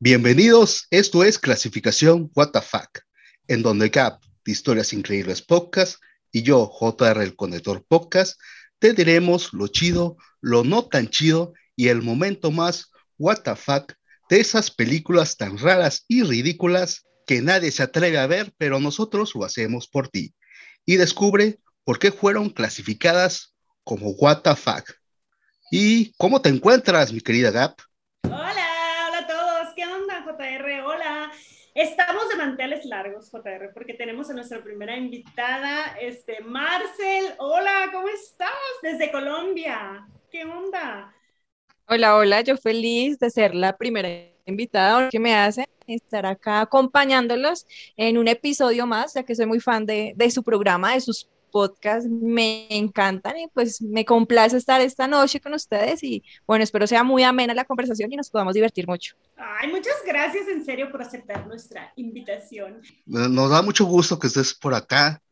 Bienvenidos, esto es Clasificación What the Fuck, en donde Cap de Historias Increíbles Podcast y yo, JR el Conector Podcast, te diremos lo chido, lo no tan chido y el momento más What the Fuck de esas películas tan raras y ridículas que nadie se atreve a ver, pero nosotros lo hacemos por ti. Y descubre por qué fueron clasificadas como What the Fuck. ¿Y cómo te encuentras, mi querida Gap? Estamos de manteles largos, JR, porque tenemos a nuestra primera invitada, este, Marcel. Hola, ¿cómo estás? Desde Colombia. ¿Qué onda? Hola, hola, yo feliz de ser la primera invitada que me hace estar acá acompañándolos en un episodio más, ya que soy muy fan de, de su programa, de sus podcast me encantan y pues me complace estar esta noche con ustedes y bueno, espero sea muy amena la conversación y nos podamos divertir mucho. Ay, muchas gracias en serio por aceptar nuestra invitación. Nos da mucho gusto que estés por acá,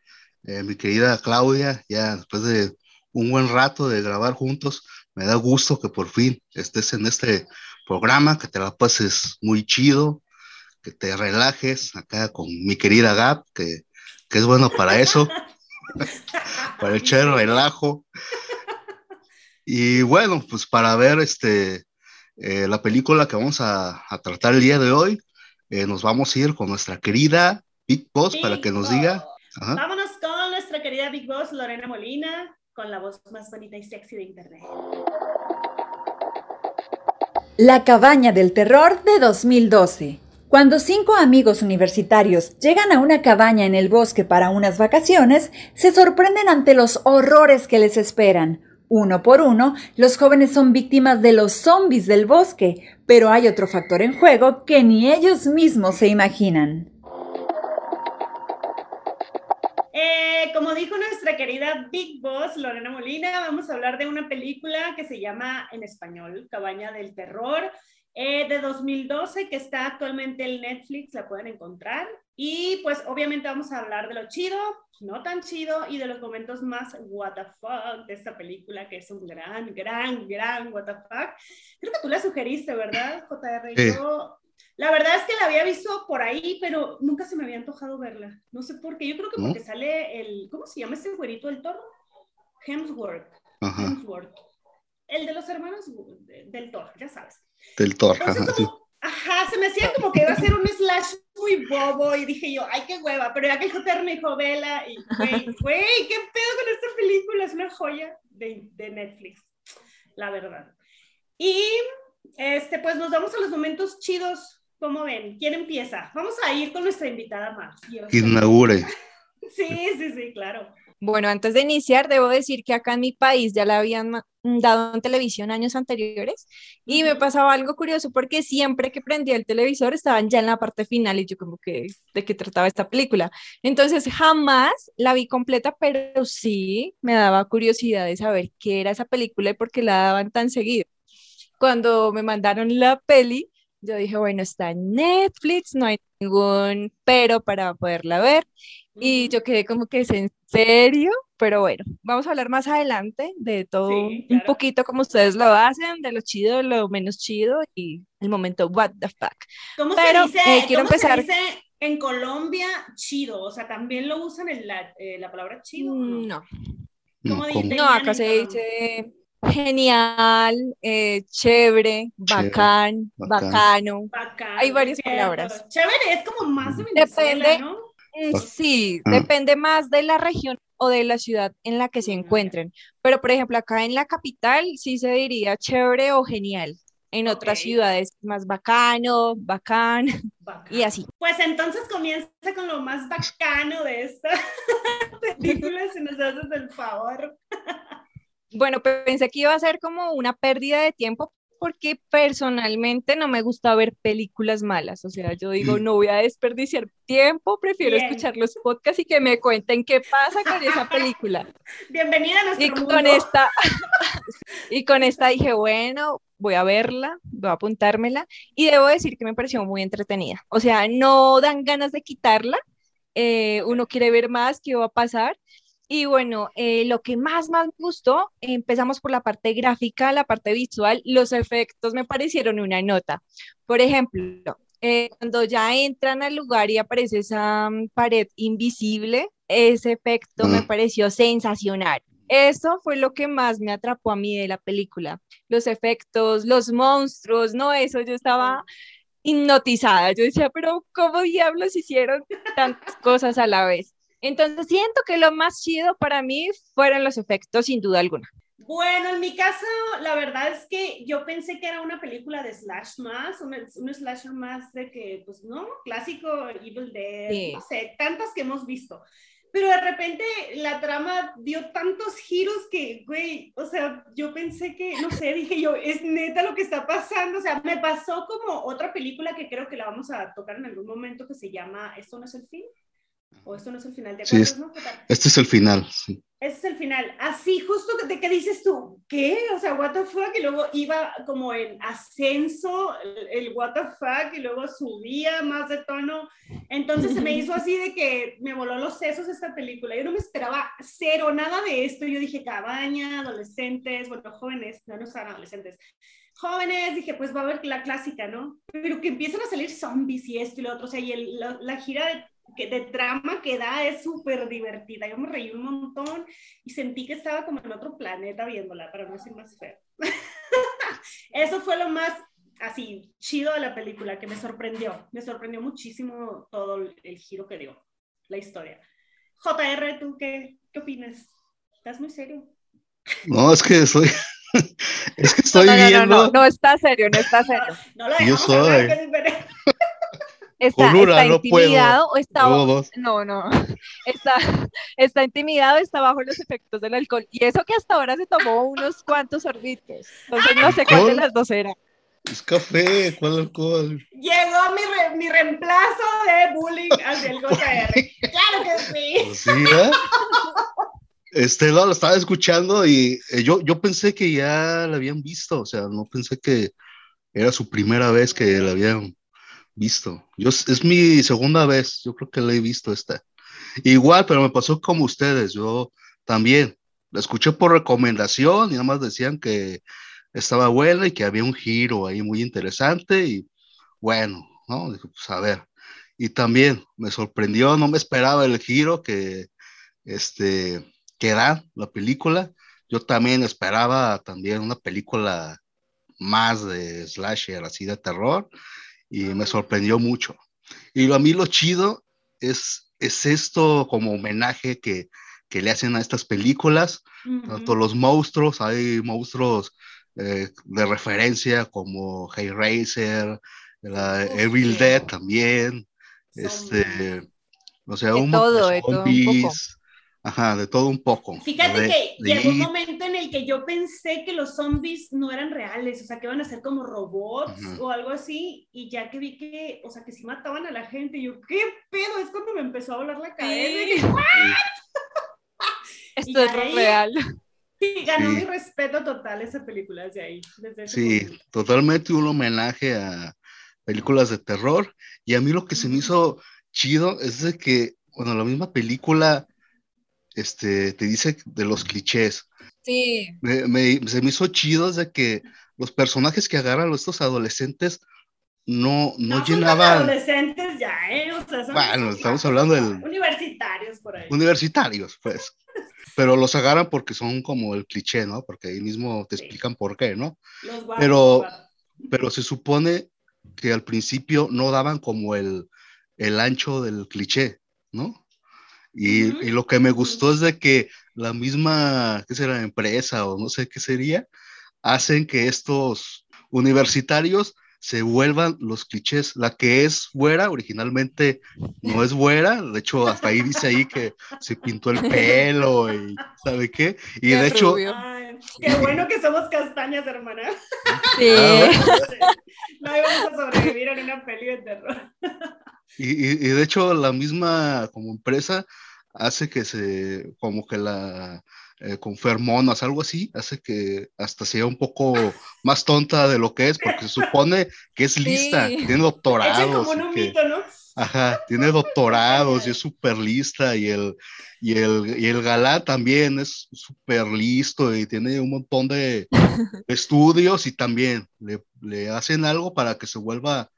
eh, mi querida Claudia, ya después de un buen rato de grabar juntos, me da gusto que por fin estés en este programa, que te la pases muy chido, que te relajes acá con mi querida Gap, que, que es bueno para eso. para echar relajo. Y bueno, pues para ver este, eh, la película que vamos a, tratar el día de hoy, eh, nos vamos a ir con nuestra querida Big Boss para que nos diga. Vámonos con nuestra querida Big Boss, Lorena Molina, con la voz más bonita y sexy de Internet. La cabaña del terror de 2012. Cuando cinco amigos universitarios llegan a una cabaña en el bosque para unas vacaciones, se sorprenden ante los horrores que les esperan. Uno por uno, los jóvenes son víctimas de los zombies del bosque, pero hay otro factor en juego que ni ellos mismos se imaginan. Eh, como dijo nuestra querida Big Boss Lorena Molina, vamos a hablar de una película que se llama en español Cabaña del Terror eh, de 2012 que está actualmente en Netflix, la pueden encontrar. Y pues obviamente vamos a hablar de lo chido, no tan chido y de los momentos más what the fuck de esta película que es un gran, gran, gran what the fuck. Creo que tú la sugeriste, ¿verdad, JR? Yo, la verdad es que la había visto por ahí, pero nunca se me había antojado verla. No sé por qué. Yo creo que porque sale el, ¿cómo se llama ese güerito del toro? Hemsworth. Hemsworth el de los hermanos del Thor, ya sabes. Del Thor, ajá, se me hacía como que iba a ser un slash muy bobo y dije yo, ay, qué hueva, pero ya que el JR me dijo, vela, y güey, güey, qué pedo con esta película, es una joya de, de Netflix, la verdad. Y, este, pues nos vamos a los momentos chidos, ¿cómo ven? ¿Quién empieza? Vamos a ir con nuestra invitada más. Inaugure. sí, sí, sí, claro. Bueno, antes de iniciar, debo decir que acá en mi país ya la habían dado en televisión años anteriores y me pasaba algo curioso porque siempre que prendía el televisor estaban ya en la parte final y yo como que de qué trataba esta película. Entonces jamás la vi completa, pero sí me daba curiosidad de saber qué era esa película y por qué la daban tan seguido. Cuando me mandaron la peli, yo dije, bueno, está en Netflix, no hay ningún pero para poderla ver. Y yo quedé como que es en serio, pero bueno, vamos a hablar más adelante de todo un poquito como ustedes lo hacen, de lo chido, de lo menos chido y el momento what the fuck. ¿Cómo pero, se dice, eh, quiero empezar... Se dice en Colombia chido? O sea, ¿también lo usan en la, eh, la palabra chido? No. No, no acá se dice genial, eh, chévere, bacán, bacano. Hay varias palabras. Chévere es como más de Venezuela, Depende, ¿no? Mm, sí, ah. depende más de la región o de la ciudad en la que se encuentren. Pero, por ejemplo, acá en la capital sí se diría chévere o genial. En otras ciudades más bacano, bacán, y así. Pues entonces comienza con lo más bacano de esta película, si nos haces el favor. Bueno, pensé que iba a ser como una pérdida de tiempo, porque personalmente no me gusta ver películas malas. O sea, yo digo, mm. no voy a desperdiciar tiempo, prefiero escuchar los podcasts y que me cuenten qué pasa con esa película. Bienvenida a nuestro y con esta Y con esta dije, bueno, voy a verla, voy a apuntármela y debo decir que me pareció muy entretenida. O sea, no dan ganas de quitarla. Eh, uno quiere ver más, qué va a pasar Y bueno, eh, lo que más, más me gustó, empezamos por la parte gráfica, la parte visual, los efectos me parecieron una nota. Por ejemplo, eh, cuando ya entran al lugar y aparece esa mm, pared invisible, ese efecto me pareció sensacional. Eso fue lo que más me atrapó a mí de la película. Los efectos, los monstruos, no, eso yo estaba hipnotizada. Yo decía, pero ¿cómo diablos hicieron tantas cosas a la vez? Entonces siento que lo más chido para mí fueron los efectos, sin duda alguna. Bueno, en mi caso, la verdad es que yo pensé que era una película de slash más, un, un slasher más de que, pues, ¿no? Clásico, Evil Dead, no sé, tantas que hemos visto. Pero de repente la trama dio tantos giros que, güey, o sea, yo pensé que, no sé, dije yo, es neta lo que está pasando. O sea, me pasó como otra película que creo que la vamos a tocar en algún momento que se llama Esto no es el fin o esto no es el final, de sí, Este es el final, sí. Este es el final. Así, justo de que dices tú, ¿qué? O sea, what the fuck, y luego iba como en ascenso, el, el what the fuck, y luego subía más de tono. Entonces se me hizo así de que me voló los sesos esta película. Yo no me esperaba cero, nada de esto. Yo dije, cabaña, adolescentes, bueno, jóvenes, no, no son adolescentes. Jóvenes, dije, pues va a haber la clásica, ¿no? Pero que empiezan a salir zombies y esto y lo otro, o sea, y el, la, la gira de que de trama que da es súper divertida. Yo me reí un montón y sentí que estaba como en otro planeta viéndola, para no ser más feo. Eso fue lo más así chido de la película, que me sorprendió. Me sorprendió muchísimo todo el, giro que dio la historia. JR, ¿tú qué, qué opinas? ¿Estás muy serio? No, es que soy... es que estoy no, no, viendo... No, no, no, está serio, no está serio. no lo Yo soy está, está intimidado o está no, no, está, está intimidado, está bajo los efectos del alcohol. Y eso que hasta ahora se tomó unos cuantos sorbitos. Entonces no sé cuál de las dos era. Es café, ¿cuál alcohol? Llegó mi, mi reemplazo de bullying hacia el JR. claro que sí. Pues sí ¿eh? Este, lo estaba escuchando y eh, yo, yo pensé que ya la habían visto, o sea, no pensé que era su primera vez que la habían visto. Yo, es mi segunda vez, yo creo que la he visto esta. Igual, pero me pasó como ustedes, yo también la escuché por recomendación y nada más decían que estaba buena y que había un giro ahí muy interesante y bueno, ¿no? pues a ver. Y también me sorprendió, no me esperaba el giro que, este, que da la película. Yo también esperaba también una película más de slasher, así de terror, y me sorprendió mucho. Y a mí lo chido es, es esto como homenaje que, que le hacen a estas películas, tanto los monstruos, hay monstruos eh, de referencia como Hellraiser, la Evil Dead también, este, o sea, un todo, de zombies, Ajá, de todo un poco. Fíjate que llegó un momento en el que yo pensé que los zombies no eran reales, o sea, que iban a ser como robots o algo así, y ya que vi que, o sea, que sí mataban a la gente, yo, ¿qué pedo? Es cuando me empezó a volar la cabeza. Esto es real. Sí, ganó mi respeto total esa película desde ahí. sí, totalmente un homenaje a películas de terror, y a mí lo que se me hizo chido es de que, bueno, la misma película este, te dice de los clichés. Sí. se me hizo chido de que los personajes que agarran estos adolescentes no, no, no llenaban. adolescentes ya, ¿eh? bueno, estamos hablando de. Universitarios por ahí. Universitarios, pues. Pero los agarran porque son como el cliché, ¿no? Porque ahí mismo te explican por qué, ¿no? Los pero, pero se supone que al principio no daban como el, el ancho del cliché, ¿no? Y, lo que me gustó es de que la misma, ¿qué será? Empresa o no sé qué sería, hacen que estos universitarios se vuelvan los clichés. La que es güera, originalmente no es güera, de hecho hasta ahí dice ahí que se pintó el pelo y ¿sabe qué? Y de hecho... qué bueno que somos castañas, hermana. Sí. no íbamos a sobrevivir en una peli de terror. Y, y, de hecho la misma como empresa hace que se, como que la, eh, con fermonas, algo así, hace que hasta sea un poco más tonta de lo que es, porque se supone que es lista, tiene doctorados. como un mito, ¿no? Ajá, tiene doctorados y es súper lista y el, y, el, y el galán también es súper listo y tiene un montón de estudios y también le, le, hacen algo para que se vuelva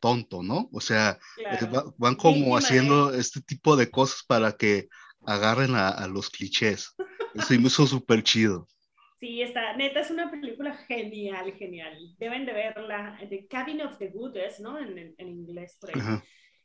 tonto, ¿no? O sea, eh, van como haciendo este tipo de cosas para que agarren a, a los clichés. Eso me hizo súper chido. Sí, está, neta, es una película genial, genial. Deben de verla. The Cabin of the Woods, ¿no? En, en, inglés, por ahí.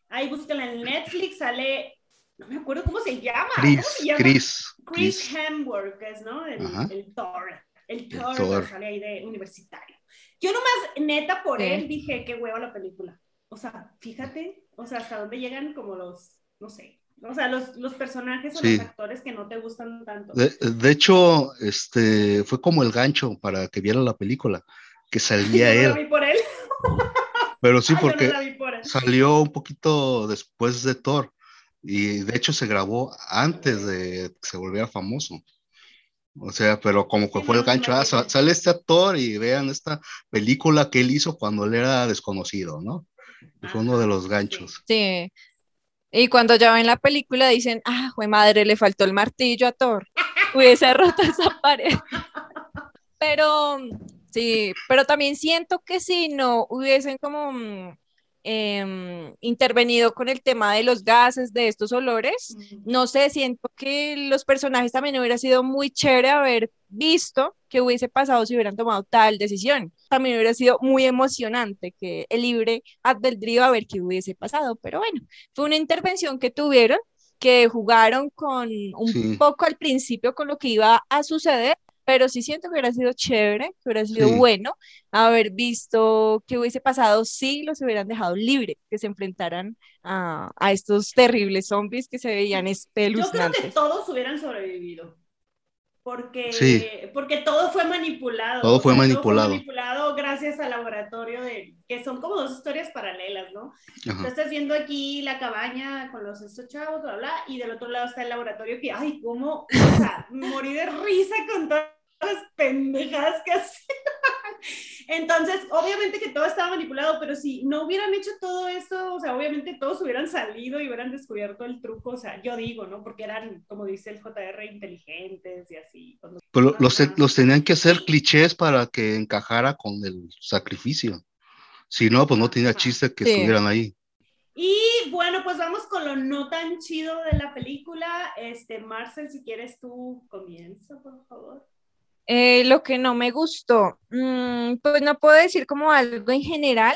Ahí búscala en Netflix, sale, no me acuerdo cómo se llama. Chris, ¿Cómo se llama? Chris. Chris Hemsworth, ¿no? El, el Thor. El Thor, Thor. sale ahí de universitario. Yo nomás, neta, por él dije, qué huevo la película. O sea, fíjate, o sea, hasta dónde llegan como los, no sé, o sea, los, los personajes o los actores que no te gustan tanto. De, de, hecho, este, fue como el gancho para que viera la película, que salía él. La vi por él. Pero sí, porque salió un poquito después de Thor y de hecho se grabó antes de que se volviera famoso. O sea, pero como que fue el gancho, ah, sale este actor y vean esta película que él hizo cuando él era desconocido, ¿no? Fue uno de los ganchos. Sí. Y cuando ya ven la película dicen, ah, fue madre, le faltó el martillo a Thor. Hubiese roto esa pared. Pero Sí, pero también siento que si no hubiesen como mm, em, intervenido con el tema de los gases, de estos olores, no sé, siento que los personajes también hubiera sido muy chévere haber visto que hubiese pasado si hubieran tomado tal decisión. También hubiera sido muy emocionante que el libre albedrío a ver qué hubiese pasado, pero bueno, fue una intervención que tuvieron que jugaron con un poco al principio con lo que iba a suceder pero sí siento que hubiera sido chévere, que hubiera sido bueno haber visto qué hubiese pasado si los hubieran dejado libres, que se enfrentaran a, a, estos terribles zombies que se veían espeluznantes. Yo creo que todos hubieran sobrevivido. Porque, porque todo fue manipulado. Todo fue manipulado. Todo fue manipulado gracias al laboratorio de, que son como dos historias paralelas, ¿no? estás viendo aquí la cabaña con los estos chavos, bla, bla, y del otro lado está el laboratorio que, ay, cómo, o sea, morí de risa con todas las pendejadas que hacían. Entonces, obviamente que todo estaba manipulado, pero si no hubieran hecho todo eso, o sea, obviamente todos hubieran salido y hubieran descubierto el truco, o sea, yo digo, ¿no? Porque eran, como dice el JR, inteligentes y así. Pero los, los tenían que hacer clichés para que encajara con el sacrificio. Si no, pues no tenía chiste que estuvieran ahí. Y bueno, pues vamos con lo no tan chido de la película. Este, Marcel, si quieres tú comienza, por favor. Eh, lo que no me gustó, mm, pues no puedo decir como algo en general,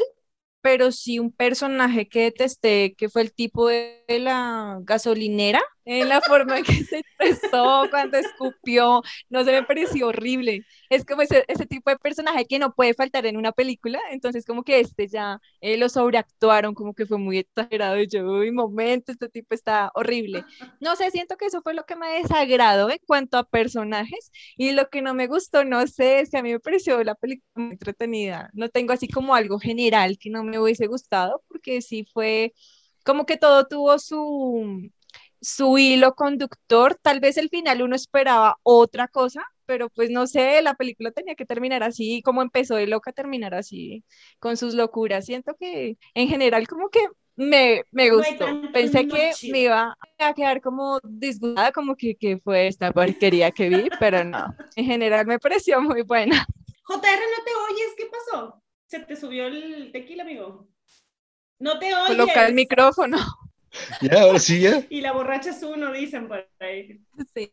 pero sí un personaje que detesté, que fue el tipo de la gasolinera, en la forma en que se expresó cuando escupió, no se me pareció horrible. Es como ese, ese, tipo de personaje que no puede faltar en una película, entonces como que este ya eh, lo sobreactuaron, como que fue muy exagerado, y yo, uy, momento, este tipo está horrible. No sé, siento que eso fue lo que me desagradó en cuanto a personajes, y lo que no me gustó, no sé, es que a mí me pareció la película muy entretenida, no tengo así como algo general que no me hubiese gustado, porque sí fue como que todo tuvo su, su hilo conductor. Tal vez el final uno esperaba otra cosa, pero pues no sé, la película tenía que terminar así, como empezó de loca, terminar así, con sus locuras. Siento que en general como que me, me gustó. Pensé que me iba a quedar como disgustada, como que, que fue esta porquería que vi, pero no. En general me pareció muy buena. JR, no te oyes, ¿qué pasó? Se te subió el tequila, amigo. No te oyes. Coloca el micrófono. Ya, ahora sí, ya. Y la borracha es uno, dicen por ahí. Sí.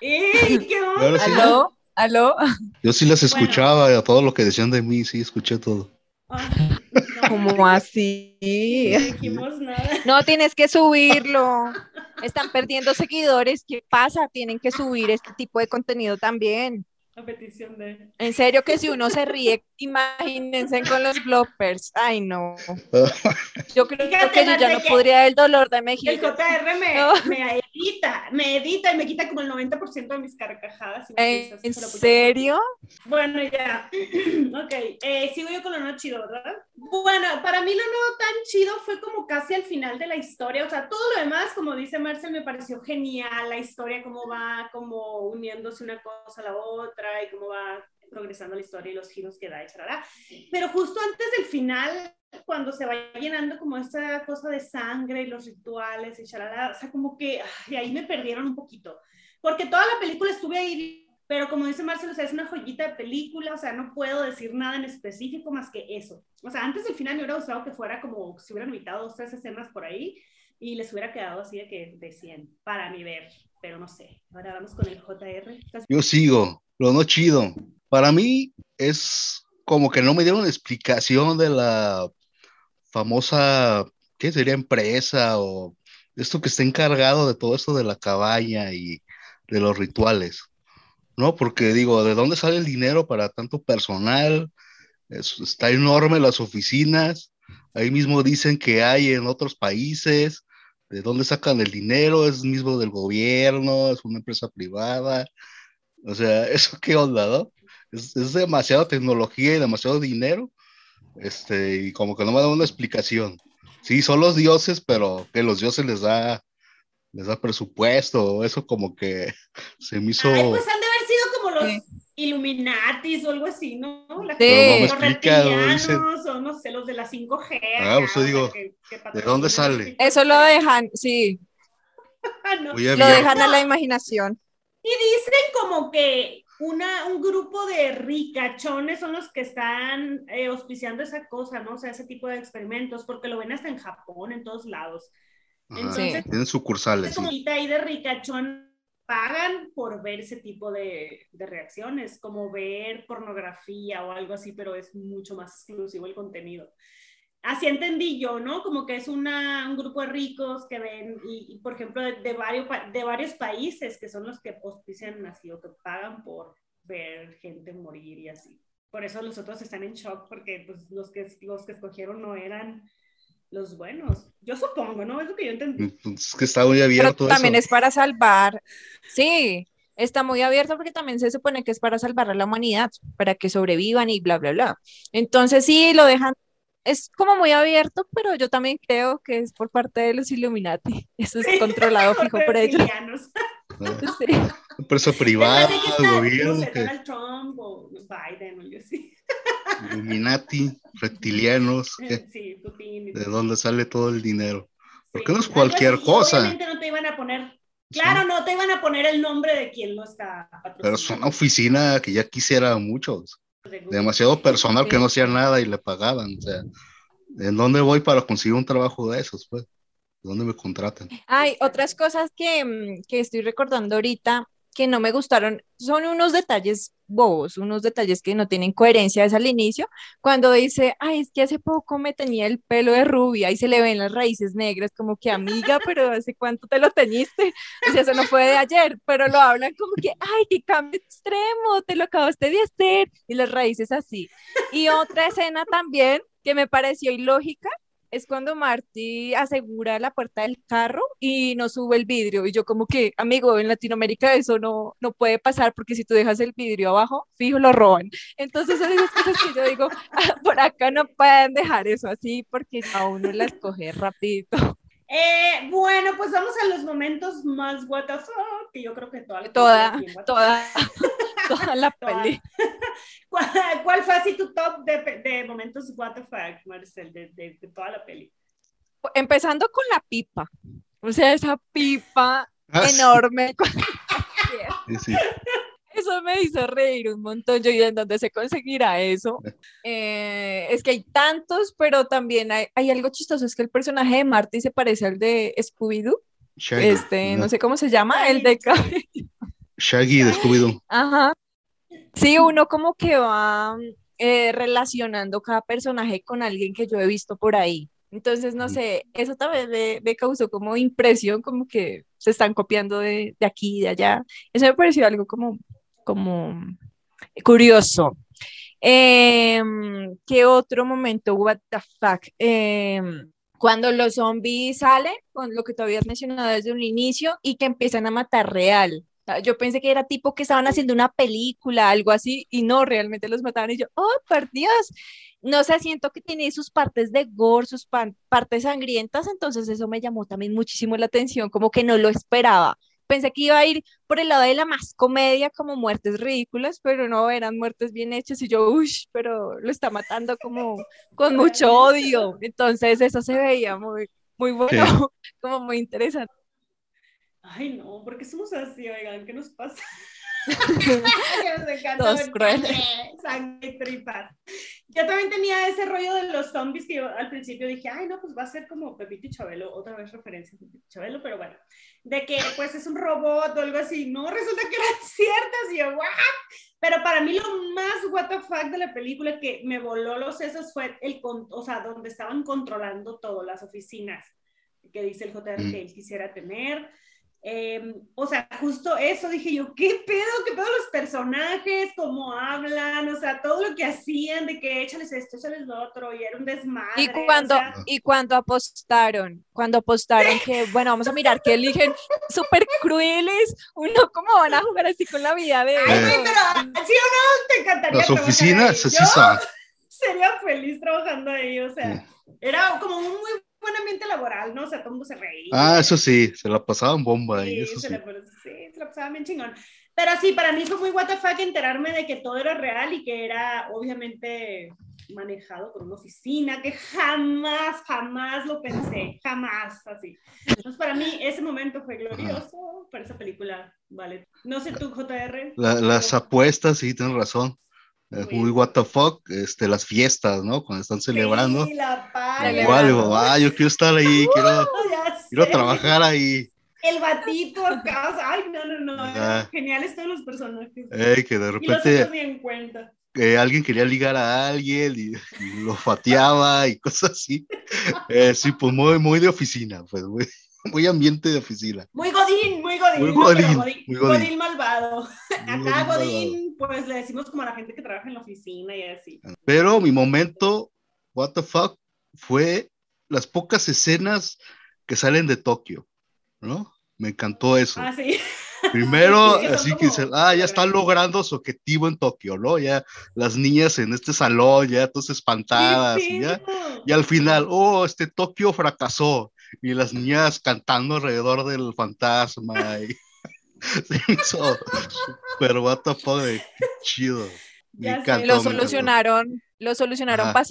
¡Ey, qué onda! Sí, ¿Aló? ¿Aló? Yo sí las escuchaba, bueno. a todo lo que decían de mí, sí, escuché todo. Ah, no, ¿Cómo así? No dijimos nada. No, tienes que subirlo. Están perdiendo seguidores. ¿Qué pasa? Tienen que subir este tipo de contenido también. A petición de. En serio que si uno se ríe, imagínense con los bloopers. Ay, no. Yo creo que yo ya no podría el dolor de México. El JR me, me, edita, me edita y me quita como el 90% de mis carcajadas. ¿En serio? Bueno, ya. ok. Eh, sigo yo con lo no chido, ¿verdad? Bueno, para mí lo no tan chido fue como casi al final de la historia, o sea, todo lo demás, como dice Marcel, me pareció genial, la historia, cómo va como uniéndose una cosa a la otra y cómo va progresando la historia y los giros que da, etcétera. Pero justo antes del final, cuando se va llenando como esta cosa de sangre y los rituales y charala, o sea, como que ay, ahí me perdieron un poquito, porque toda la película estuve ahí pero como dice Marcelo, o sea, es una joyita de película, o sea, no puedo decir nada en específico más que eso. O sea, antes del final me hubiera gustado que fuera como si hubieran evitado dos, tres escenas por ahí y les hubiera quedado así de que de 100 para mi ver, pero no sé. Ahora vamos con el JR. Yo sigo, lo no chido. Para mí es como que no me dieron explicación de la famosa, ¿qué sería empresa o esto que está encargado de todo esto de la cabaña y de los rituales? ¿no? Porque digo, ¿de dónde sale el dinero para tanto personal? está enorme las oficinas, ahí mismo dicen que hay en otros países, ¿de dónde sacan el dinero? ¿Es mismo del gobierno? ¿Es una empresa privada? O sea, ¿eso qué onda, no? Es, es demasiada tecnología y demasiado dinero, este, y como que no me da una explicación. Sí, son los dioses, pero que los dioses les da les da presupuesto, eso como que se me hizo... Ay, pues han de haber sido como los sí. Illuminatis o algo así, ¿no? La sí. no me explica, o no sé, los de la 5G. Ah, pues digo, que, que ¿de dónde sale? Eso lo dejan, sí. no. Lo dejan a la imaginación. Y dicen como que una, un grupo de ricachones son los que están eh, auspiciando esa cosa, ¿no? O sea, ese tipo de experimentos, porque lo ven hasta en Japón, en todos lados. Entonces, tienen sucursales. Como sí. ahí de ricachón pagan por ver ese tipo de, de, reacciones, como ver pornografía o algo así, pero es mucho más exclusivo el contenido. Así entendí yo, ¿no? Como que es una, un grupo de ricos que ven, y, y por ejemplo, de, de, varios, de varios países que son los que auspician así o que pagan por ver gente morir y así. Por eso los otros están en shock, porque pues, los, que, los que escogieron no eran los buenos. Yo supongo, ¿no? Es lo que yo entendí. Es que está muy abierto. Pero también eso. es para salvar. Sí, está muy abierto porque también se supone que es para salvar a la humanidad, para que sobrevivan y bla, bla, bla. Entonces sí, lo dejan. Es como muy abierto, pero yo también creo que es por parte de los Illuminati. Eso es sí, controlado fijo por ellos. sí. Privada, gobierno. No Donald Trump o Biden o yo sí. Illuminati, reptilianos. Sí, Putin. ¿De dónde sale todo el dinero? Porque sí. no es cualquier Algo cosa. Obviamente no te iban a poner, claro, sí. no te iban a poner el nombre de quien lo está Pero es una oficina que ya quisiera muchos. Demasiado personal que no hacía nada y le pagaban. O sea, ¿en dónde voy para conseguir un trabajo de esos? Pues? ¿Dónde me contratan? Hay otras cosas que, mm, que estoy recordando ahorita que no me gustaron, son unos detalles bobos, unos detalles que no tienen coherencia es al inicio, cuando dice, ay, es que hace poco me tenía el pelo de rubia y se le ven las raíces negras, como que amiga, pero ¿hace cuánto te lo teñiste? O sea, eso no fue de ayer, pero lo hablan como que, ay, qué cambio extremo, te lo acabaste de hacer, y las raíces así. Y otra escena también que me pareció ilógica, es cuando Marty asegura la puerta del carro y no sube el vidrio. Y yo como que, amigo, en Latinoamérica eso no, no puede pasar porque si tú dejas el vidrio abajo, fijo, lo roban. Entonces son esas cosas que yo digo, ah, por acá no pueden dejar eso así porque a uno la escoge rapidito. Eh, bueno, pues vamos a los momentos más what the fuck, que yo creo que toda la toda, toda, toda la peli. ¿Cuál, ¿Cuál, fue así tu top de, de momentos what the fuck, Marcel, de, de, de, toda la peli? Empezando con la pipa, o sea, esa pipa ah, enorme. Sí. sí. Eso me hizo reír un montón. Yo, ¿y en dónde se conseguirá eso? Eh, es que hay tantos, pero también hay, hay, algo chistoso. Es que el personaje de Marty se parece al de Scooby-Doo. Este, no. no sé cómo se llama, el de cabello. Shaggy de Scooby-Doo. Ajá. Sí, uno como que va eh, relacionando cada personaje con alguien que yo he visto por ahí. Entonces, no sé, eso también me, me, causó como impresión, como que se están copiando de, de aquí y de allá. Eso me pareció algo como, como curioso. Eh, ¿Qué otro momento? What the fuck? Eh, cuando los zombies salen, con lo que tú habías mencionado desde un inicio, y que empiezan a matar real. Ah, Yo pensé que era tipo que estaban haciendo una película, algo así, y no, realmente los mataban y yo, oh, por Dios. No sé, siento que tiene sus partes de gore, sus partes sangrientas, entonces eso me llamó también muchísimo la atención, como que no lo esperaba. Pensé que iba a ir por el lado de la más comedia, como muertes ridículas, pero no, eran muertes bien hechas y yo, uy, pero lo está matando como con mucho odio. Entonces eso se veía muy, muy bueno, como muy interesante. Ay, no, porque somos así, oigan, ¿qué nos pasa? Nos encanta Todos crueles. sangre, sangre y tripas. Yo también tenía ese rollo de los zombies que yo al principio dije, ay, no, pues va a ser como Pepito y Chabelo, otra vez referencia a Pepito y Chabelo, pero bueno, de que pues es un robot o algo así. No, resulta que eran ciertas y yo, ¿what? Pero para mí lo más what the fuck de la película que me voló los sesos fue el, con- o sea, donde estaban controlando todo, las oficinas que dice el JR Mm. que él quisiera tener. Eh, o sea, justo eso dije yo, ¿qué pedo? ¿Qué pedo los personajes? ¿Cómo hablan? O sea, todo lo que hacían de que échales esto, échales lo otro, y era un desmadre. Y o cuando, sea, y cuando apostaron, cuando apostaron que, bueno, vamos a mirar que eligen súper crueles, uno, ¿cómo van a jugar así con la vida de Ay, Eh. pero ¿sí o no? Te encantaría Las oficinas, así son. sería feliz trabajando ahí, o sea, era como un muy buen ambiente laboral, ¿no? O sea, todo el mundo se reía. Ah, eso sí, se la pasaban bomba ahí, Sí, eso se sí. la, sí, se la pasaba bien chingón. Pero sí, para mí fue muy what the fuck enterarme de que todo era real y que era obviamente manejado por una oficina, que jamás, jamás lo pensé, jamás así. Entonces para mí ese momento fue glorioso, para esa película, vale. No sé tú, JR. La- las apuestas, sí, tienes razón. Es Muy what the fuck, este, las fiestas, ¿no? Cuando están celebrando. Sí, la. Igual, digo, ah, yo quiero estar ahí, quiero, quiero trabajar ahí. El batito acá, o sea, ay, no, no, no, Ajá. geniales todos los personajes. Que de y repente ni en cuenta. eh, alguien quería ligar a alguien y, y lo fateaba y cosas así. Eh, sí, pues muy, muy de oficina, pues muy, muy ambiente de oficina. Muy Godín, muy Godín. Muy Godín, Godín, muy Godín. Godín malvado. Muy Acá. Godín, pues le decimos como a la gente que trabaja en la oficina y así. Pero mi momento, what the fuck, fue las pocas escenas que salen de Tokio, ¿no? Me encantó eso. Ah, sí. Primero, Sí, que así que como- dicen, ah, ya están logrando su objetivo en Tokio, ¿no? Ya las niñas en este salón, ya todas espantadas, ¿Qué y ya, y al final, oh, este Tokio fracasó, y las niñas cantando alrededor del fantasma, y hizo super what the fuck, qué chido. Ya sé. lo solucionaron, lo solucionaron Ajá.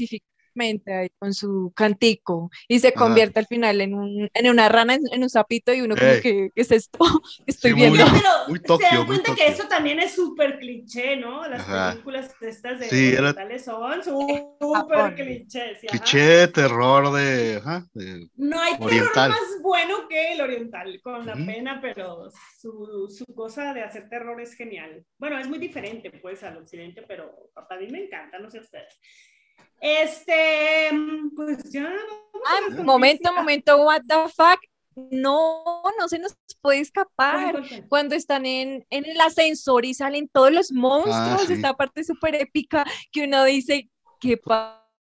Pacíficamente ahí con su cantico y se Ajá. convierte al final en, un, en una rana, en, en un sapito y uno como Ey. que, ¿qué es esto? que Estoy Sí, muy viendo. bien. Pero Muy se Tokio, dan muy cuenta que eso también es súper cliché, ¿no? Las Ajá. películas estas de Sí, era- orientales son súper clichés. sí, ajá. Cliché, terror de, ajá, de- No hay terror Oriental. más bueno que el oriental, con la Ujú. pena, pero su, su cosa de hacer terror es genial. Bueno, es muy diferente pues al occidente, pero a mí me encanta, no sé ustedes. Este, pues ya. Ah, momento, momento, what the fuck. No, no se nos puede ¿Cuál, escapar. Cuando están en, en el ascensor y salen todos los monstruos, sí. esta parte súper épica que uno dice, ¿qué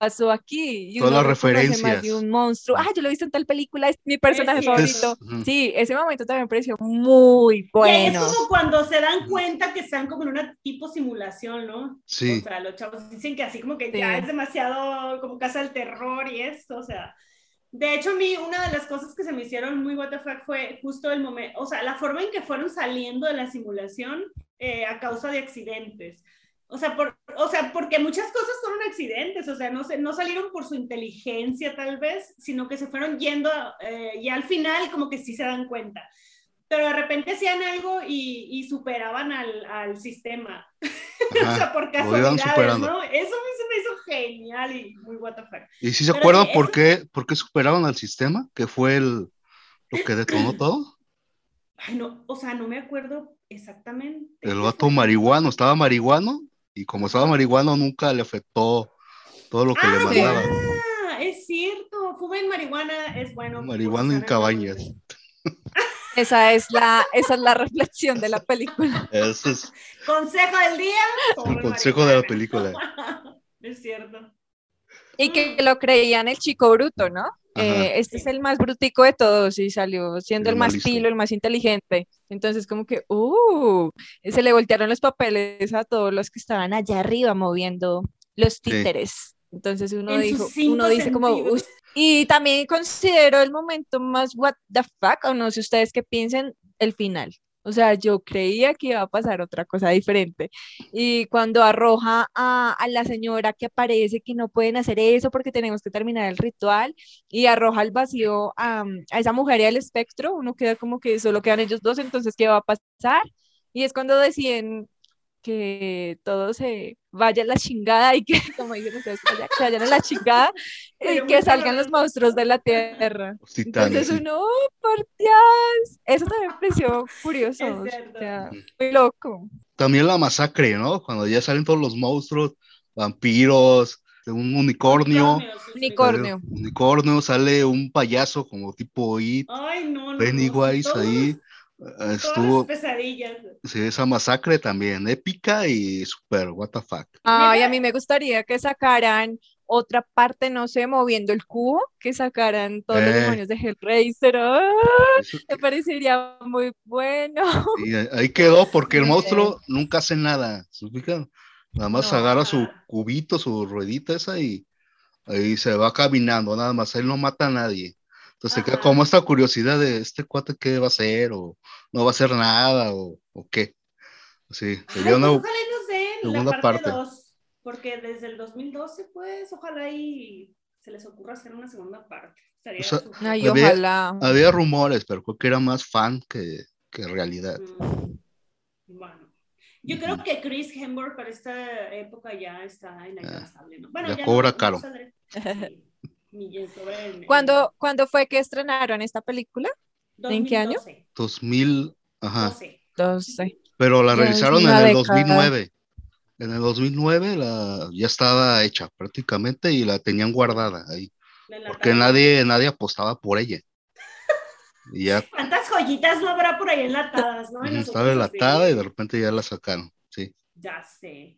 pasó aquí? Y Todas las referencias. de un monstruo. Ah, yo lo he visto en tal película, es mi personaje favorito. Ujú. Sí, ese momento también me pareció muy Y bueno. Es como cuando se dan cuenta que están como en una tipo simulación, ¿no? sí, O sea, los chavos dicen que así como que Sí. ya es demasiado como casa del terror y esto, o sea. De hecho, a mí una de las cosas que se me hicieron muy what the fuck fue justo el momento, o sea, la forma en que fueron saliendo de la simulación eh, a causa de accidentes. O sea, por, o sea, porque muchas cosas fueron accidentes, o sea, no, se, no salieron por su inteligencia tal vez, sino que se fueron yendo eh, y al final como que sí se dan cuenta. Pero de repente hacían algo y, y superaban al, al sistema. o ajá. sea, por casualidades. ¿no? Eso mí se me hizo genial y muy what the fuck. ¿Y si se Pero acuerdan sí, por eso- qué, por qué superaron al sistema? Que fue el, lo que detonó todo. Ay, no, o sea, no me acuerdo exactamente. El vato marihuano, estaba marihuano, y como estaba marihuano nunca le afectó todo lo que le Ah, mandaban. ya, es cierto, fumen marihuana es bueno. Marihuana en cabañas. Esa es la, esa es la reflexión de la película. Ese es Consejo del día. fumen consejo de la película. es cierto. Y que lo creían el chico bruto, ¿no? Eh, este es el más brutico de todos y salió siendo El el más pilo, el más inteligente. Entonces, como que, uh, se le voltearon los papeles a todos los que estaban allá arriba moviendo los títeres. Entonces uno En dijo, uno dice como, y también considero el momento más what the fuck, o no sé ustedes qué piensen, el final. O sea, yo creía que iba a pasar otra cosa diferente. Y cuando arroja a, a la señora que aparece que no pueden hacer eso porque tenemos que terminar el ritual y arroja al vacío a, a esa mujer y al espectro, uno queda como que solo quedan ellos dos, entonces, ¿qué va a pasar? Y es cuando deciden que todo se vaya a la chingada y que, como dicen ustedes, que vaya- que vayan a la chingada y que salgan los monstruos de la tierra. Entonces uno, "Oh, por Dios, eso también me pareció curioso, o sea, muy loco. También la masacre, ¿no? Cuando ya salen todos los monstruos, vampiros, un unicornio. Unicornio. sale un unicornio, sale un payaso como tipo It, Ay, no, no. no, Pennywise todos- ahí. Todas Estuvo, las pesadillas. sí, esa masacre también, épica y super, what the fuck. Ay, a mí me gustaría que sacaran otra parte, no sé, moviendo el cubo, que sacaran todos los Eh. demonios de Hellraiser. ¡Ah! Eso- Me parecería muy bueno. y ahí quedó porque el monstruo nunca hace nada, ¿se fijan? Nada más No, agarra su cubito, su ruedita esa y ahí se va caminando, nada más, él no mata a nadie. Entonces se queda Ajá. como esta curiosidad de este cuate qué va a hacer o no va a hacer nada o, o qué. Sí, Ay, sería una... pues ojalá y nos den la segunda parte parte. 2, porque desde el 2012, pues, ojalá y se les ocurra hacer una segunda parte. Estaría O sea, súper. Ay, Había- ojalá. Había rumores, pero creo que era más fan que, que realidad. Mm, Bueno, yo creo que Chris Hemsworth para esta época ya está inalcanzable, ¿no? Bueno, ya ya cobra no- no caro. En- en ¿Cuándo, ¿Cuándo fue que estrenaron esta película? ¿En qué año? 2012, 2000, ajá. 12. Entonces, Pero la realizaron en el década. 2009. En el 2009 la, ya estaba hecha prácticamente y la tenían guardada ahí. Porque nadie, nadie apostaba por ella. Y ya ¿Cuántas joyitas no habrá por ahí enlatadas, no? Nosotros estaba enlatada y de repente ya la sacaron. Sí. Ya sé.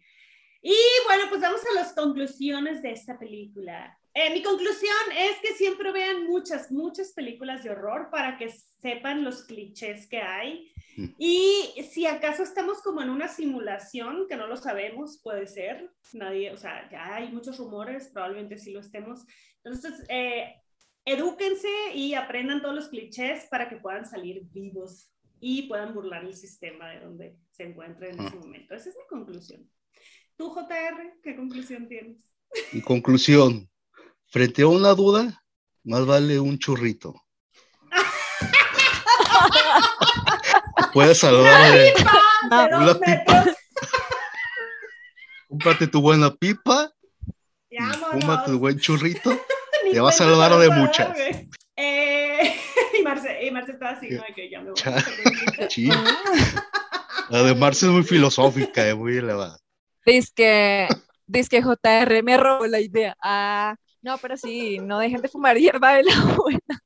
Y bueno, pues vamos a las conclusiones de esta película. Eh, mi conclusión es que siempre vean muchas, muchas películas de horror para que sepan los clichés que hay. Mm. Y si acaso estamos como en una simulación, que no lo sabemos, puede ser. Nadie, o sea, ya hay muchos rumores, probablemente sí lo estemos. Entonces, eh, edúquense y aprendan todos los clichés para que puedan salir vivos y puedan burlar el sistema de donde se encuentren en ese Ah. momento. Esa es mi conclusión. ¿Tú, JR, qué conclusión tienes? Y conclusión. Frente a una duda, más vale un churrito. Puedes salvar una pipa. metros. cómprate tu buena pipa fuma tu buen churrito. Te va a salvar de muchas. Eh, y, Marce, y Marce está así, ¿no? De que ya me voy. Sí. La de Marce es muy filosófica, es muy elevada. Dice que, dice que JR me robó la idea. Ah, no, pero sí, no dejen de fumar hierba de la buena.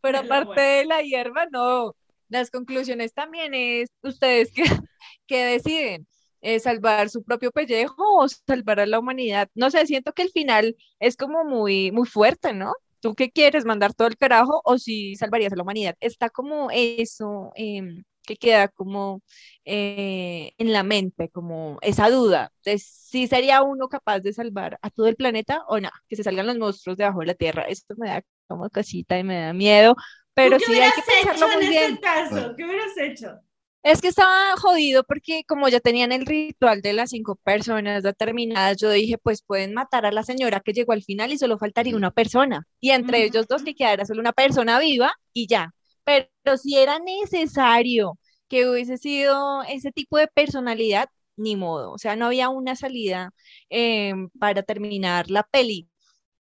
Pero aparte de la hierba, no. Las conclusiones también es ustedes que, que deciden eh, salvar su propio pellejo o salvar a la humanidad. No sé, siento que el final es como muy, muy fuerte, ¿no? ¿Tú qué quieres? ¿Mandar todo el carajo o si salvarías a la humanidad? Está como eso em, que queda como eh, en la mente, como esa duda de si sería uno capaz de salvar a todo el planeta o no, que se salgan los monstruos debajo de la tierra. Esto me da como cosita y me da miedo, pero ¿Tú qué sí hay que pensarlo hecho muy en bien. este caso? ¿Qué hubieras hecho? Es que estaba jodido porque como ya tenían el ritual de las cinco personas determinadas, yo dije, pues pueden matar a la señora que llegó al final y solo faltaría una persona. Y entre ellos dos que quedara solo una persona viva y ya. Pero si era necesario que hubiese sido ese tipo de personalidad, ni modo. O sea, no había una salida eh, para terminar la peli.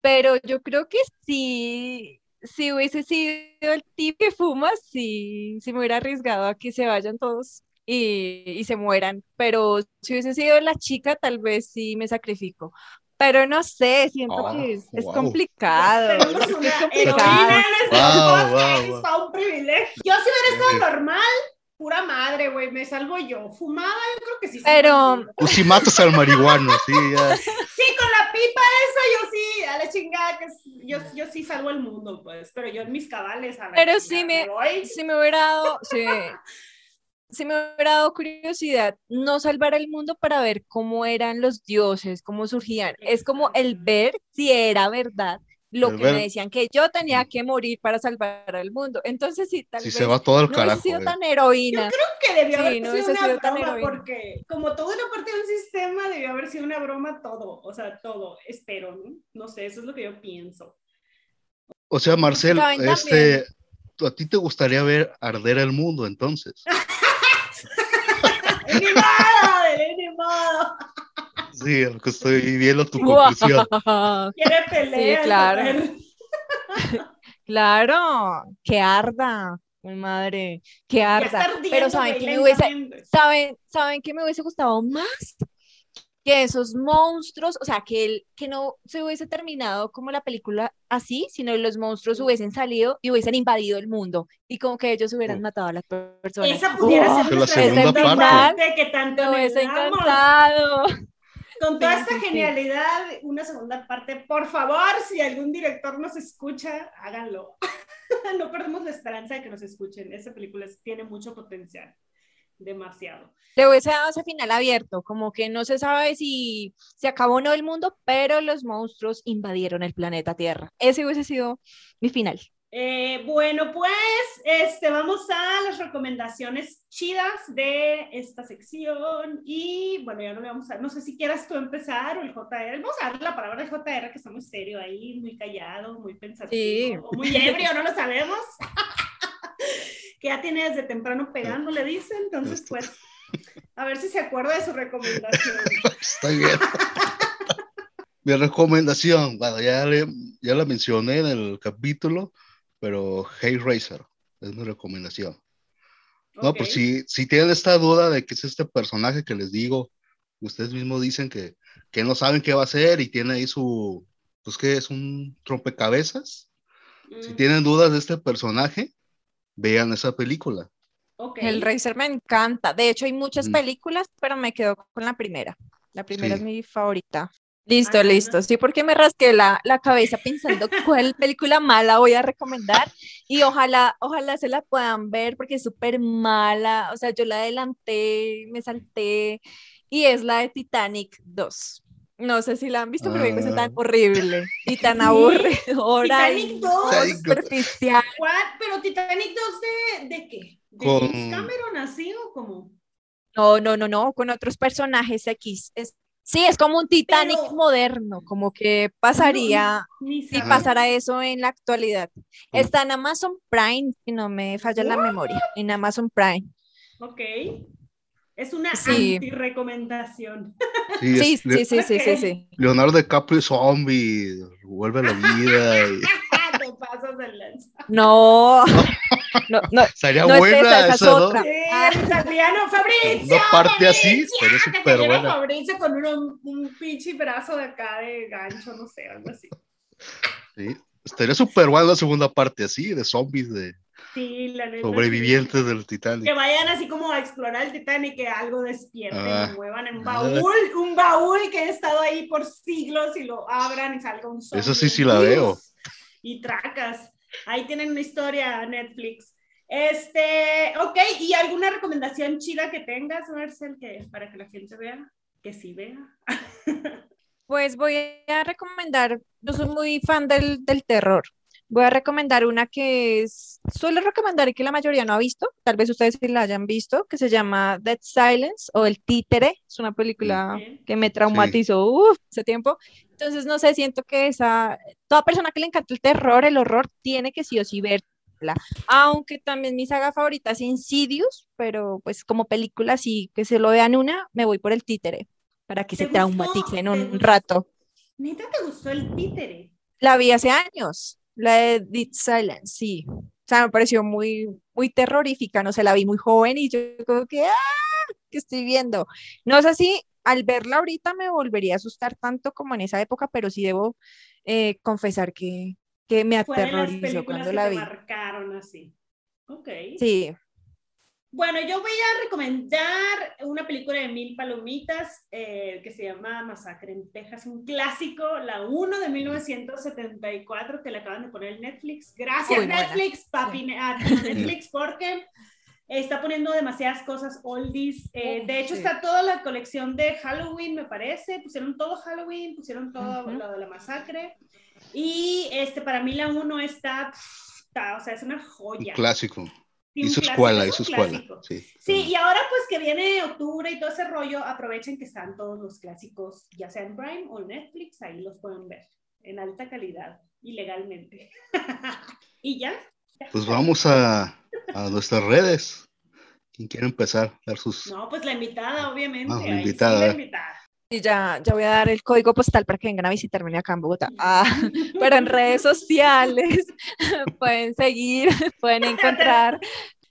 Pero yo creo que sí, si hubiese sido el tipo que fuma, sí, sí me hubiera arriesgado a que se vayan todos y, y se mueran. Pero si hubiese sido la chica, tal vez sí me sacrifico. Pero no sé, siento Oh, que es, es wow. complicado. Tenemos es una complicado. heroína en este Wow, podcast, wow, es wow. pa' un privilegio. Yo si hubiera estado normal, pura madre, güey, me salvo yo. Fumada, yo creo que sí. Pero- olvida. Tú sí matas al marihuano, sí, ya. Sí, con la para eso yo sí, a la chingada, que yo, yo sí salvo el mundo, pues, pero yo en mis cabales. A pero sí me, sí me hubiera dado, sí, sí me hubiera dado curiosidad no salvar el mundo para ver cómo eran los dioses, cómo surgían. Es como el ver si era verdad lo que me decían que yo tenía que morir para salvar al mundo. Entonces, sí, tal vez se va todo el no carajo, he sido eh. tan heroína. Yo creo que debió Sí, haber no sido una sido broma, porque como todo era parte de un sistema, debió haber sido una broma todo, o sea, todo, espero, ¿no? No sé, eso es lo que yo pienso. O sea, Marcel, este, ¿a ti te gustaría ver arder el mundo entonces? ¡Ni modo! de- ¡Ni modo! Sí, lo que estoy viendo tu conclusión. Quiere pelea. Sí, claro. Claro, que arda, mi madre, que arda. Pero saben que me hubiese, saben, saben que me hubiese gustado más que esos monstruos, o sea, que el, que no se hubiese terminado como la película así, sino los monstruos hubiesen salido y hubiesen invadido el mundo y como que ellos hubieran Oh. matado a las personas. Esa pudiera ¡Wow! ser Que la segunda parte. parte que tanto Me hubiese encantado. Con toda esta genialidad, una segunda parte, por favor, si algún director nos escucha, háganlo. no perdemos la esperanza de que nos escuchen. Esa película tiene mucho potencial. Demasiado. Le hubiese dado ese final abierto, como que no se sabe si se acabó o no el mundo, pero los monstruos invadieron el planeta Tierra. Ese hubiese sido mi final. Eh, bueno, pues este, vamos a las recomendaciones chidas de esta sección. Y bueno, ya no le vamos a. No sé si quieras tú empezar o el JR. Vamos a darle la palabra al JR, que está muy serio ahí, muy callado, muy pensativo, Sí. o muy ebrio, no lo sabemos. que ya tiene desde temprano pegando, le dice. Entonces, pues, a ver si se acuerda de su recomendación. Estoy bien. Mi recomendación, bueno, ya, le- ya la mencioné en el capítulo, pero Hellraiser es mi recomendación. No, Ok. pues si, si tienen esta duda de qué es este personaje que les digo, ustedes mismos dicen que, que no saben qué va a hacer y tiene ahí su, pues que es un rompecabezas. Si Mm, tienen dudas de este personaje, vean esa película. ok. El Racer me encanta. De hecho, hay muchas Mm. películas, pero me quedo con la primera. La primera Sí. es mi favorita. Listo, Ah, listo. Sí, porque me rasqué la, la cabeza pensando cuál película mala voy a recomendar y ojalá, ojalá se la puedan ver porque es súper mala. O sea, yo la adelanté, me salté y es la de Titanic 2. No sé si la han visto, pero me parece tan Ah. horrible y tan aburridora Titanic 2. Titanic 2. superficial. ¿Pero Titanic 2 de, de qué? ¿De Con- Cameron así o como? No, no, no, no, con otros personajes X. Es, sí, es como un Titanic Pero- moderno, como que pasaría Ni si pasara eso en la actualidad. Está en Amazon Prime, si no me falla la memoria, en Amazon Prime. Ok. Es una Sí. anti-recomendación. Sí, Sí, es Le- sí, sí, sí, sí, sí. Leonardo DiCaprio es zombie, vuelve a la vida. y- Te pasas de lanza. No, no, no, Sería No es buena esa, esa es esa, ¿no? otra. Sí, Ah. el italiano Fabrizio. Una parte así, Fabrizio, pero es súper buena. Fabrizio con uno- un pinche brazo de acá de gancho, no sé, algo así. Sí. Estaría súper buena la segunda parte así, de zombies, de Sí, la neta. sobrevivientes sí. del Titanic. Que vayan así como a explorar el Titanic, que algo despierte Ah. muevan en Ah. baúl, un baúl que ha estado ahí por siglos y lo abran y salga un zombie. Eso sí, sí la veo. Y tracas. Ahí tienen una historia Netflix. Este, ok, ¿y alguna recomendación chida que tengas, Marcel, que para que la gente vea? Que sí vea. Pues voy a recomendar, yo soy muy fan del, del terror. Voy a recomendar una que es, suelo recomendar y que la mayoría no ha visto, tal vez ustedes sí la hayan visto, que se llama Dead Silence o El Títere. Es una película que me traumatizó uf, hace tiempo. Entonces, no sé, siento que esa, toda persona que le encanta el terror, el horror, tiene que sí o sí verla. Aunque también mi saga favorita es Insidious, pero pues como película sí que se lo vean una, me voy por El Títere, para que ¿Te se gustó? traumaticen ¿Te un gustó? rato. ¿Neta te gustó el títere? La vi hace años, la de Dead Silence, sí. O sea, me pareció muy, muy terrorífica, no sé, la vi muy joven y yo como que, ¡ah! ¿Qué estoy viendo? No sé si al verla ahorita me volvería a asustar tanto como en esa época, pero sí debo eh, confesar que, que me aterrorizó cuando que la te vi. marcaron así. Ok. Sí, Bueno, yo voy a recomendar una película de Mil Palomitas eh, que se llama Masacre en Texas, un clásico, la 1 de 1974 que le acaban de poner en Netflix. Gracias Uy, buena. Netflix, papi, a Netflix, porque está poniendo demasiadas cosas oldies. Eh, de hecho, Sí. está toda la colección de Halloween, me parece. Pusieron todo Halloween, pusieron todo Ujú. lo de la masacre. Y este, para mí la 1 está, está, o sea, es una Un joya. clásico. Sí, Y su escuela, es y su escuela. Sí. Sí, y ahora pues que viene octubre y todo ese rollo, aprovechen que están todos los clásicos, ya sea en Prime o Netflix, ahí los pueden ver en alta calidad y legalmente. y ya. Pues vamos a, a nuestras redes. ¿Quién quiere empezar? Dar sus... No, pues la invitada, obviamente. Ah, la ahí sí, invitada. la invitada. Y ya, ya voy a dar el código postal para que vengan a visitarme acá en Bogotá. Ah, pero en redes sociales pueden seguir, pueden encontrar.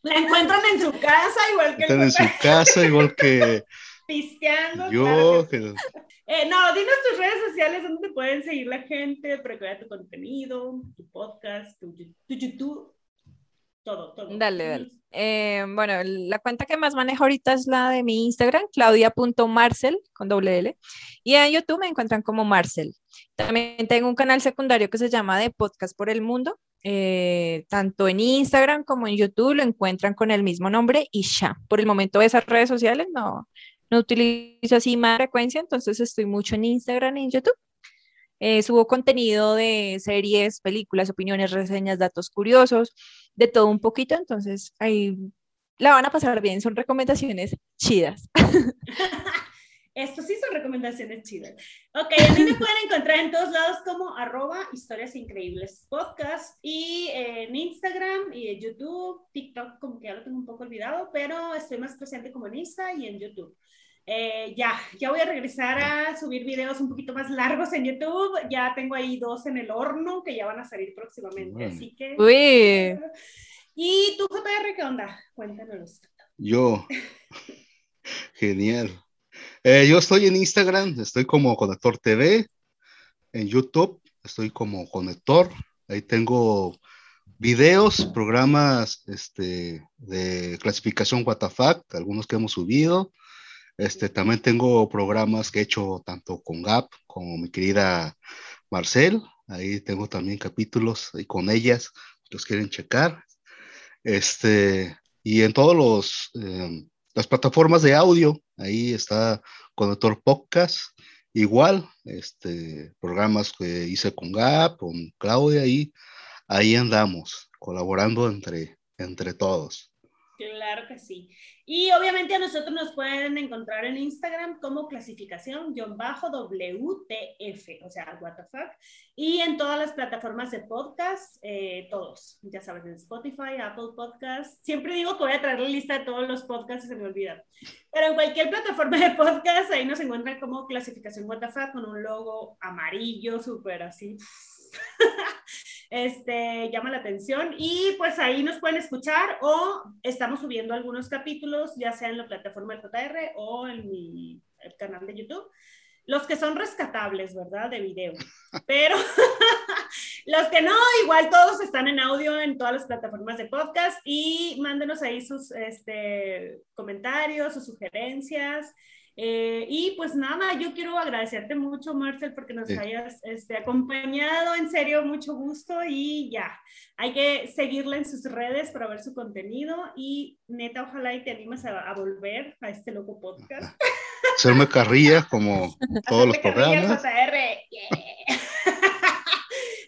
La encuentran en su casa, igual que Están en su casa, igual que pisteando. yo. claro que- Eh, no, dinos tus redes sociales donde te pueden seguir la gente para que vea tu contenido, tu podcast, tu, tu YouTube, todo, todo. Dale, dale. Eh, bueno, la cuenta que más manejo ahorita es la de mi Instagram, claudia.marcel, con doble L. Y en YouTube me encuentran como Marcel. También tengo un canal secundario que se llama De Podcast por el Mundo. eh, tanto en Instagram como en YouTube lo encuentran con el mismo nombre y ya. Por el momento esas redes sociales no, no utilizo así más frecuencia, entonces estoy mucho en Instagram y en YouTube. Eh, subo contenido de series, películas, opiniones, reseñas, datos curiosos, de todo un poquito, entonces ahí la van a pasar bien, son recomendaciones chidas. Esto sí son recomendaciones chidas. Ok, a mí me pueden encontrar en todos lados como arroba historias increíbles podcast y en Instagram y en YouTube, TikTok como que ya lo tengo un poco olvidado, pero estoy más presente como en Insta y en YouTube. Eh, ya, ya voy a regresar a subir videos un poquito más largos en YouTube. Ya tengo ahí dos en el horno que ya van a salir próximamente, Bueno. así que... Uy, ¿Y tú, JR, qué onda? Cuéntanos. Yo. Genial. Eh, yo estoy en Instagram, estoy como Conector TV. En YouTube estoy como Conector. Ahí tengo videos, programas este, de clasificación WTF, algunos que hemos subido. Este, también tengo programas que he hecho tanto con Gap como mi querida Marcel. Ahí tengo también capítulos ahí con ellas, los quieren checar. Este, y en todos los eh, las plataformas de audio, ahí está Conector Podcast, igual, este, programas que hice con Gap, con Claudia, y ahí andamos, colaborando entre, entre todos. Claro que sí. Y obviamente a nosotros nos pueden encontrar en Instagram como clasificación-WTF, o sea, what fuck. Y en todas las plataformas de podcast, eh, todos, ya sabes, en Spotify, Apple Podcast. Siempre digo que voy a traer la lista de todos los podcasts y se me olvida. Pero en cualquier plataforma de podcast, ahí nos encuentran como clasificación what con un logo amarillo, súper así. este, llama la atención y pues ahí nos pueden escuchar o estamos subiendo algunos capítulos, ya sea en la plataforma del JR o en mi el canal de YouTube. Los que son rescatables, ¿verdad? De video. Pero los que no, igual todos están en audio en todas las plataformas de podcast y mándenos ahí sus este, comentarios, sus sugerencias. Eh, y pues nada, yo quiero agradecerte mucho, Marcel, porque nos Sí. hayas este, acompañado. En serio, mucho gusto y ya. Hay que seguirla en sus redes para ver su contenido y neta, ojalá y te animes a, a volver a este loco podcast. Hacerme carrilla como todos los programas. Yeah.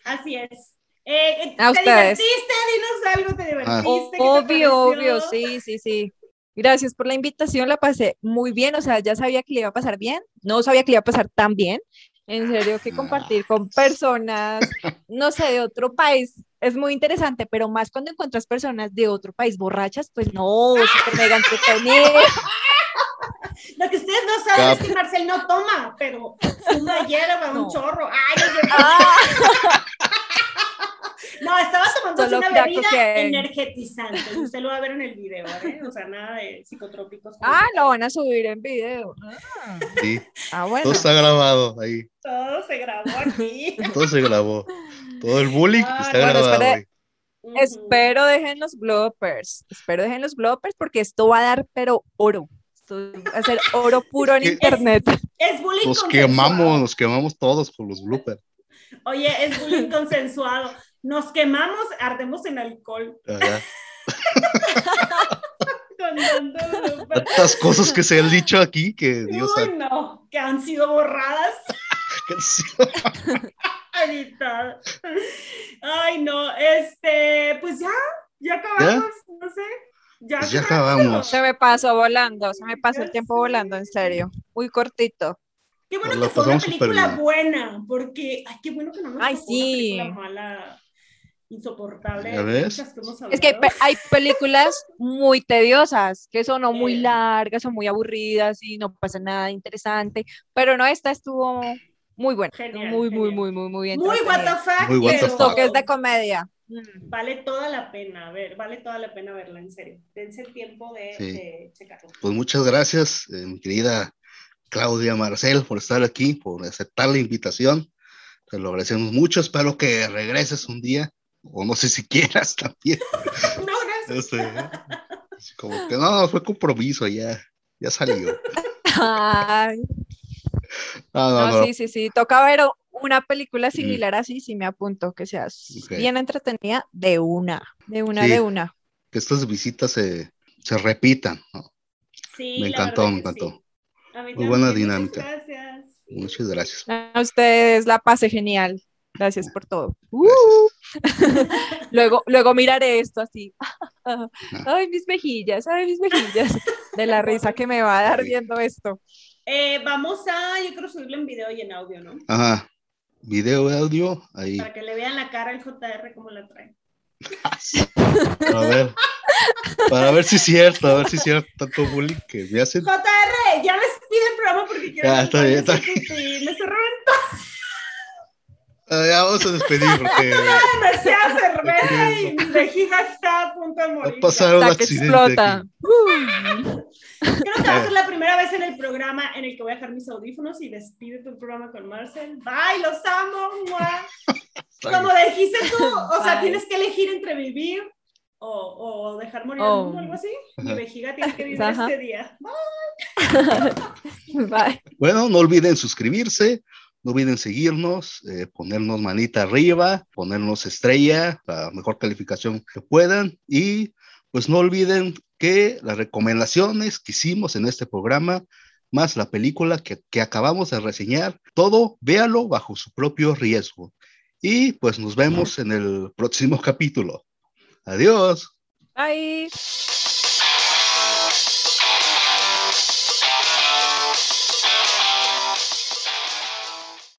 Así es. Eh, A ¿Te ustedes. divertiste? Dinos algo, ¿te divertiste? Ah. ¿Qué te obvio, obvio, sí, sí, sí. Gracias por la invitación, la pasé muy bien, o sea, ya sabía que le iba a pasar bien, no sabía que le iba a pasar tan bien. En serio que compartir con personas, no sé, de otro país es muy interesante, pero más cuando encuentras personas de otro país borrachas, pues no, súper mega entretenido. Lo que ustedes no saben Cap. es que Marcel no toma, pero fuma hierba, No. un chorro. Ay, no, sé. Ah, no, estaba tomando una bebida cocaine. energetizante. Usted lo va a ver en el video, ¿eh? O sea, nada de psicotrópicos. ah, lo van a subir en video. Ah, Sí, Ah, bueno. todo está grabado ahí, Todo se grabó aquí. todo se grabó. Todo el bullying Ah, está bueno, grabado ahí. Espero dejen los bloopers. Espero dejen los bloopers porque esto va a dar, pero oro. Esto va a ser oro puro en Es- internet. Es bullying Nos consensuado. quemamos, nos quemamos todos con los bloopers. Oye, es bullying consensuado. Nos quemamos, ardemos en alcohol. Tantas cosas que se han dicho aquí que Dios Uy, sabe. no, que han sido borradas. Ay, no, este, pues ya, ya acabamos, no sé. Ya, Pues ya acabamos. Se me pasó volando, se me pasó el tiempo volando, en serio. Muy cortito. Qué bueno Nos que fue una película buena, porque, ay, qué bueno que no nos Ay, sí. una película mala, insoportable. Es que hay, películas muy tediosas, que son o muy largas o muy aburridas y no pasa nada interesante, pero no, esta estuvo muy buena, Genial, muy, muy, genial. muy, muy, muy bien. Muy what the fuck, Muy what the fuck. toques de comedia. Mm. vale toda la pena, a ver, vale toda la pena verla, en serio. Dense el tiempo de, Sí. de checarlo. Pues muchas gracias, eh, mi querida Claudia Marcel, por estar aquí, por aceptar la invitación. Te lo agradecemos mucho. Espero que regreses un día, o no sé si quieras también. No, gracias. Este, así como que no, fue compromiso, ya, ya salió. Ay, No, no, no, no. sí, sí, sí. Toca ver o- una película similar así, sí me apunto, que sea Ok. bien entretenida, de una, de una, Sí. de una. Que estas visitas se, se repitan. ¿no? Sí, Me encantó, me encantó. sí. Muy buena dinámica. Muchas gracias. Muchas gracias. A ustedes la pasé genial. Gracias por todo. Uh. luego, luego miraré esto así. Ay, mis mejillas, ay, mis mejillas. De la risa que me va a dar viendo esto. Eh, vamos a, yo creo subirlo en video y en audio, ¿no? Ajá. Video, audio, ahí. Para que le vean la cara al JR como la trae. A ver. Para ver si es cierto, a ver si es cierto tanto bullying que me hacen. JR, ya les pide el programa porque quiero Ya, está bien, está reventando Ah, ya vamos a despedir porque demasiada cerveza y mi vejiga está a punto de va morir. a pasar un Hasta que accidente. explota. aquí. Creo que va a ser la primera vez en el programa en el que voy a dejar mis audífonos y despido tu programa con Marcel. Bye, los amo. ¡mua! Como dijiste tú, o sea, Bye. tienes que elegir entre vivir o, o dejar morir al Oh. mundo, algo así. Mi vejiga tiene que vivir Ajá. este día. Bye. Bueno, no olviden suscribirse, no olviden seguirnos, eh, ponernos manita arriba, ponernos estrella, la mejor calificación que puedan y pues no olviden que las recomendaciones que hicimos en este programa, más la película que, que acabamos de reseñar, todo véalo bajo su propio riesgo. Y pues nos vemos en el próximo capítulo. Adiós. Bye.